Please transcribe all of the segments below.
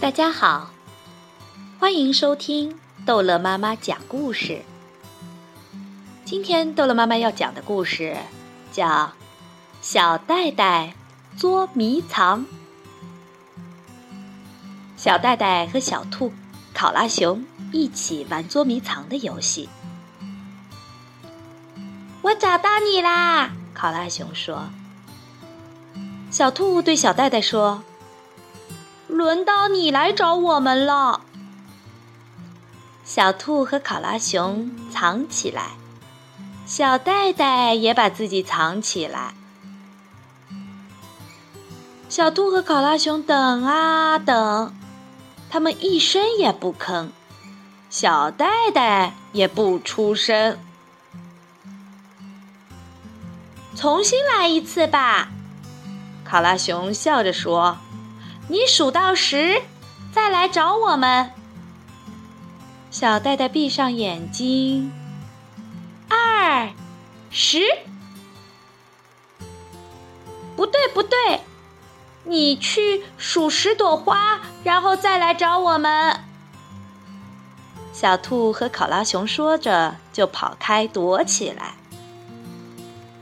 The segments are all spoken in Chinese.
大家好，欢迎收听逗乐妈妈讲故事。今天逗乐妈妈要讲的故事叫《小袋袋捉迷藏》。小袋袋和小兔考拉熊一起玩捉迷藏的游戏。我找到你啦！考拉熊说。小兔对小袋袋说。轮到你来找我们了。小兔和考拉熊藏起来，小袋袋也把自己藏起来。小兔和考拉熊等啊等，他们一声也不吭，小袋袋也不出声。重新来一次吧，考拉熊笑着说。你数到十，再来找我们。小戴戴闭上眼睛，二十，不对不对，你去数十朵花，然后再来找我们。小兔和考拉熊说着，就跑开躲起来。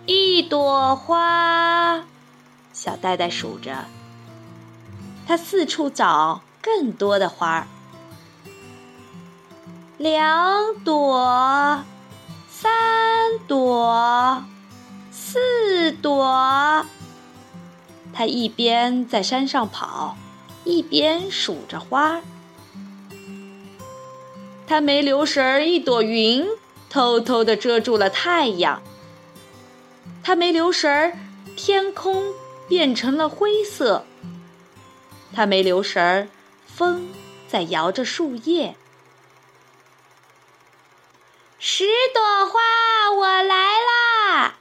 一朵花，小袋袋数着。他四处找更多的花儿，两朵，三朵，四朵。他一边在山上跑，一边数着花儿。他没留神儿，一朵云偷偷的遮住了太阳。他没留神儿，天空变成了灰色。他没留神儿，风在摇着树叶。十朵花，我来啦！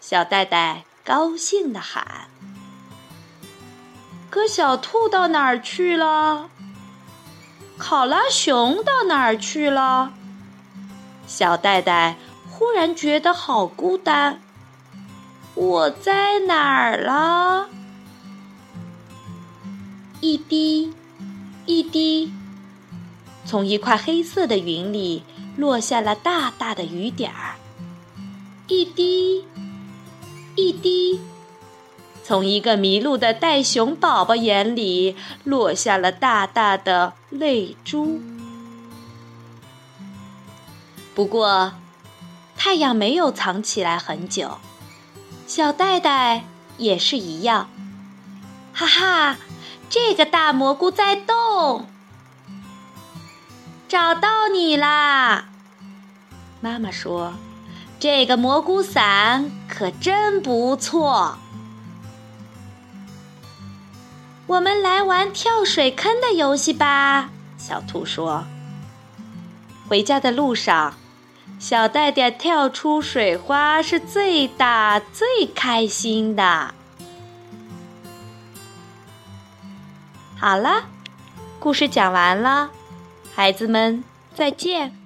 小袋袋高兴地喊。可小兔到哪儿去了？考拉熊到哪儿去了？小袋袋忽然觉得好孤单。我在哪儿了？一滴，一滴，从一块黑色的云里落下了大大的雨点儿。一滴，一滴，从一个迷路的袋熊宝宝眼里落下了大大的泪珠。不过，太阳没有藏起来很久，小袋袋也是一样。哈哈。这个大蘑菇在动，找到你啦！妈妈说：“这个蘑菇伞可真不错。”我们来玩跳水坑的游戏吧，小兔说。回家的路上，小袋袋跳出水花是最大最开心的。好了，故事讲完了，孩子们再见。